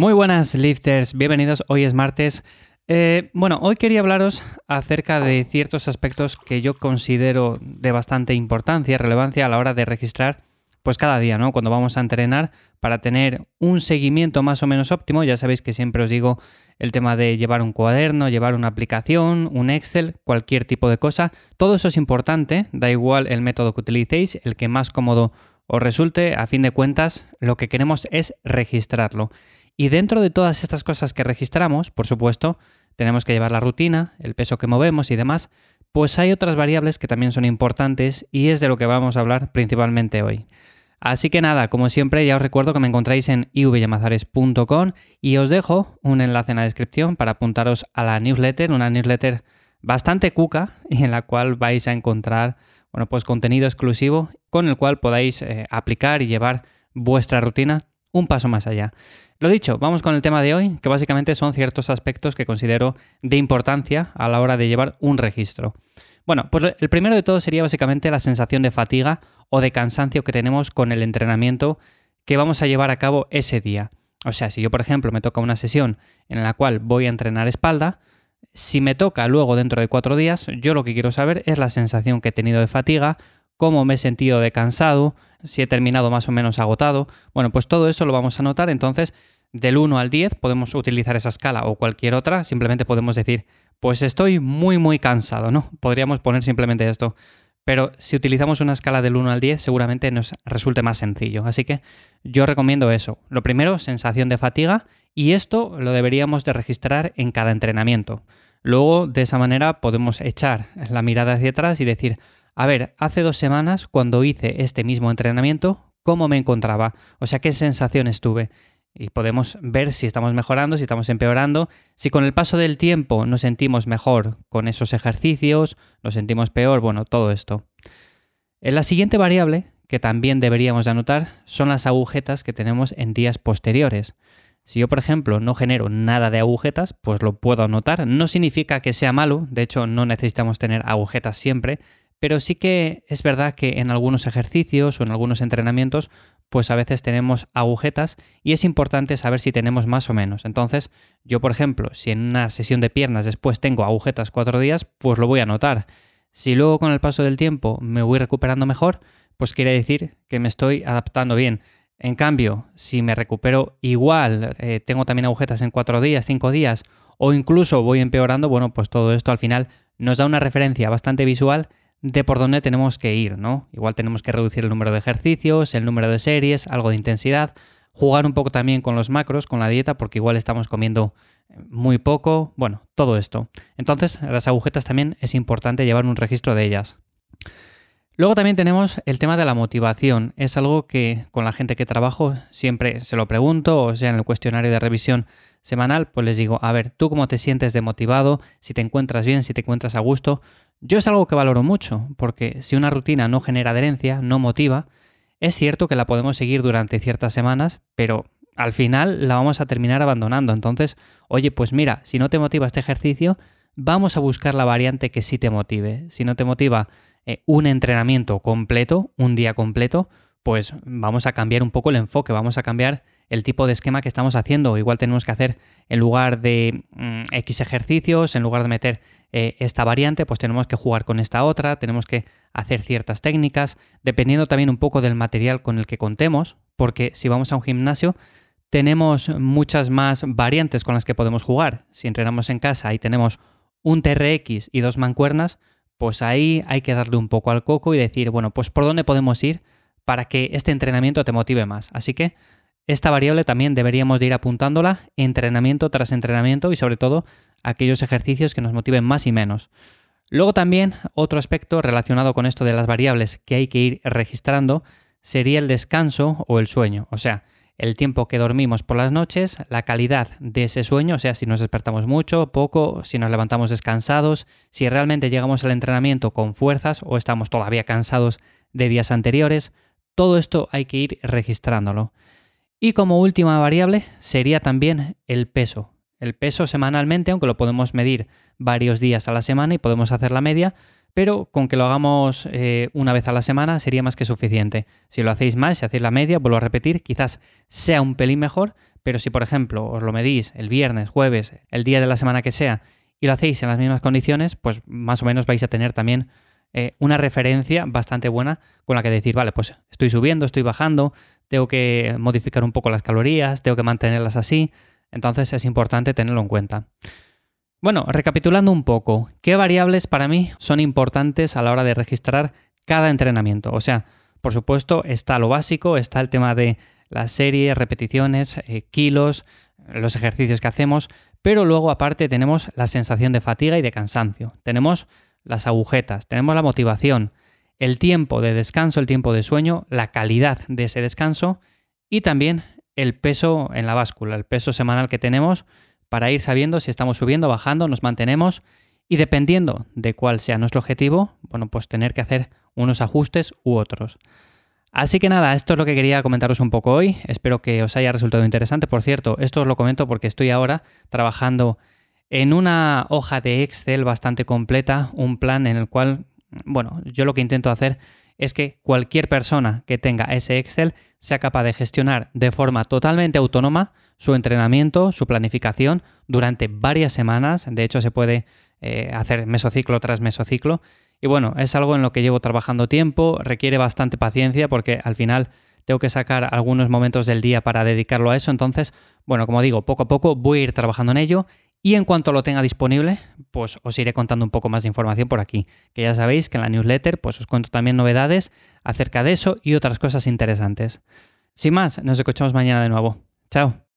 Muy buenas lifters, bienvenidos. Hoy es martes. Eh, bueno, hoy quería hablaros acerca de ciertos aspectos que yo considero de bastante importancia, relevancia a la hora de registrar, pues cada día, ¿no? Cuando vamos a entrenar para tener un seguimiento más o menos óptimo. Ya sabéis que siempre os digo el tema de llevar un cuaderno, llevar una aplicación, un Excel, cualquier tipo de cosa. Todo eso es importante, da igual el método que utilicéis, el que más cómodo os resulte. A fin de cuentas, lo que queremos es registrarlo. Y dentro de todas estas cosas que registramos, por supuesto, tenemos que llevar la rutina, el peso que movemos y demás, pues hay otras variables que también son importantes y es de lo que vamos a hablar principalmente hoy. Así que nada, como siempre ya os recuerdo que me encontráis en ivyamazares.com y os dejo un enlace en la descripción para apuntaros a la newsletter, una newsletter bastante cuca y en la cual vais a encontrar bueno, pues contenido exclusivo con el cual podáis eh, aplicar y llevar vuestra rutina un paso más allá. Lo dicho, vamos con el tema de hoy, que básicamente son ciertos aspectos que considero de importancia a la hora de llevar un registro. Bueno, pues el primero de todo sería básicamente la sensación de fatiga o de cansancio que tenemos con el entrenamiento que vamos a llevar a cabo ese día. O sea, si yo, por ejemplo, me toca una sesión en la cual voy a entrenar espalda, si me toca luego dentro de cuatro días, yo lo que quiero saber es la sensación que he tenido de fatiga, cómo me he sentido de cansado, si he terminado más o menos agotado. Bueno, pues todo eso lo vamos a notar. Entonces, del 1 al 10 podemos utilizar esa escala o cualquier otra. Simplemente podemos decir, pues estoy muy, muy cansado, ¿no? Podríamos poner simplemente esto. Pero si utilizamos una escala del 1 al 10, seguramente nos resulte más sencillo. Así que yo recomiendo eso. Lo primero, sensación de fatiga. Y esto lo deberíamos de registrar en cada entrenamiento. Luego, de esa manera, podemos echar la mirada hacia atrás y decir, a ver, hace dos semanas, cuando hice este mismo entrenamiento, ¿cómo me encontraba? O sea, ¿qué sensaciones tuve? Y podemos ver si estamos mejorando, si estamos empeorando, si con el paso del tiempo nos sentimos mejor con esos ejercicios, nos sentimos peor, bueno, todo esto. En la siguiente variable, que también deberíamos de anotar, son las agujetas que tenemos en días posteriores. Si yo, por ejemplo, no genero nada de agujetas, pues lo puedo anotar. No significa que sea malo, de hecho no necesitamos tener agujetas siempre, pero sí que es verdad que en algunos ejercicios o en algunos entrenamientos, pues a veces tenemos agujetas y es importante saber si tenemos más o menos. Entonces, yo por ejemplo, si en una sesión de piernas después tengo agujetas cuatro días, pues lo voy a notar. Si luego con el paso del tiempo me voy recuperando mejor, pues quiere decir que me estoy adaptando bien. En cambio, si me recupero igual, eh, tengo también agujetas en cuatro días, cinco días, o incluso voy empeorando, bueno, pues todo esto al final nos da una referencia bastante visual de por dónde tenemos que ir, ¿no? Igual tenemos que reducir el número de ejercicios, el número de series, algo de intensidad, jugar un poco también con los macros, con la dieta, porque igual estamos comiendo muy poco, bueno, todo esto. Entonces, las agujetas también es importante llevar un registro de ellas. Luego también tenemos el tema de la motivación. Es algo que con la gente que trabajo siempre se lo pregunto, o sea, en el cuestionario de revisión semanal, pues les digo, a ver, ¿tú cómo te sientes de motivado? Si te encuentras bien, si te encuentras a gusto. Yo es algo que valoro mucho, porque si una rutina no genera adherencia, no motiva, es cierto que la podemos seguir durante ciertas semanas, pero al final la vamos a terminar abandonando. Entonces, oye, pues mira, si no te motiva este ejercicio, vamos a buscar la variante que sí te motive. Si no te motiva eh, un entrenamiento completo, un día completo, pues vamos a cambiar un poco el enfoque, vamos a cambiar el tipo de esquema que estamos haciendo. Igual tenemos que hacer, en lugar de mm, X ejercicios, en lugar de meter eh, esta variante, pues tenemos que jugar con esta otra, tenemos que hacer ciertas técnicas, dependiendo también un poco del material con el que contemos, porque si vamos a un gimnasio, tenemos muchas más variantes con las que podemos jugar. Si entrenamos en casa y tenemos un TRX y dos mancuernas, pues ahí hay que darle un poco al coco y decir, bueno, pues por dónde podemos ir para que este entrenamiento te motive más. Así que esta variable también deberíamos de ir apuntándola entrenamiento tras entrenamiento y sobre todo aquellos ejercicios que nos motiven más y menos. Luego también otro aspecto relacionado con esto de las variables que hay que ir registrando sería el descanso o el sueño, o sea, el tiempo que dormimos por las noches, la calidad de ese sueño, o sea, si nos despertamos mucho, poco, si nos levantamos descansados, si realmente llegamos al entrenamiento con fuerzas o estamos todavía cansados de días anteriores, todo esto hay que ir registrándolo. Y como última variable sería también el peso. El peso semanalmente, aunque lo podemos medir varios días a la semana y podemos hacer la media, pero con que lo hagamos eh, una vez a la semana sería más que suficiente. Si lo hacéis más, si hacéis la media, vuelvo a repetir, quizás sea un pelín mejor, Pero si, por ejemplo, os lo medís el viernes, jueves, el día de la semana que sea, y lo hacéis en las mismas condiciones, pues más o menos vais a tener también eh, una referencia bastante buena con la que decir, vale, pues estoy subiendo, estoy bajando, tengo que modificar un poco las calorías, tengo que mantenerlas así, entonces es importante tenerlo en cuenta. Bueno, recapitulando un poco, ¿qué variables para mí son importantes a la hora de registrar cada entrenamiento? O sea, por supuesto, está lo básico, está el tema de las series, repeticiones, eh, kilos, los ejercicios que hacemos, pero luego aparte tenemos la sensación de fatiga y de cansancio, tenemos las agujetas, tenemos la motivación, el tiempo de descanso, el tiempo de sueño, la calidad de ese descanso y también el peso en la báscula, el peso semanal que tenemos para ir sabiendo si estamos subiendo, bajando, nos mantenemos y dependiendo de cuál sea nuestro objetivo, bueno, pues tener que hacer unos ajustes u otros. Así que nada, esto es lo que quería comentaros un poco hoy. Espero que os haya resultado interesante. Por cierto, esto os lo comento porque estoy ahora trabajando en una hoja de Excel bastante completa, un plan en el cual, bueno, yo lo que intento hacer es que cualquier persona que tenga ese Excel sea capaz de gestionar de forma totalmente autónoma su entrenamiento, su planificación durante varias semanas. De hecho, se puede eh, hacer mesociclo tras mesociclo. Y bueno, es algo en lo que llevo trabajando tiempo, requiere bastante paciencia porque al final tengo que sacar algunos momentos del día para dedicarlo a eso. Entonces, bueno, como digo, poco a poco voy a ir trabajando en ello y en cuanto lo tenga disponible, pues os iré contando un poco más de información por aquí. Que ya sabéis que en la newsletter pues os cuento también novedades acerca de eso y otras cosas interesantes. Sin más, nos escuchamos mañana de nuevo. Chao.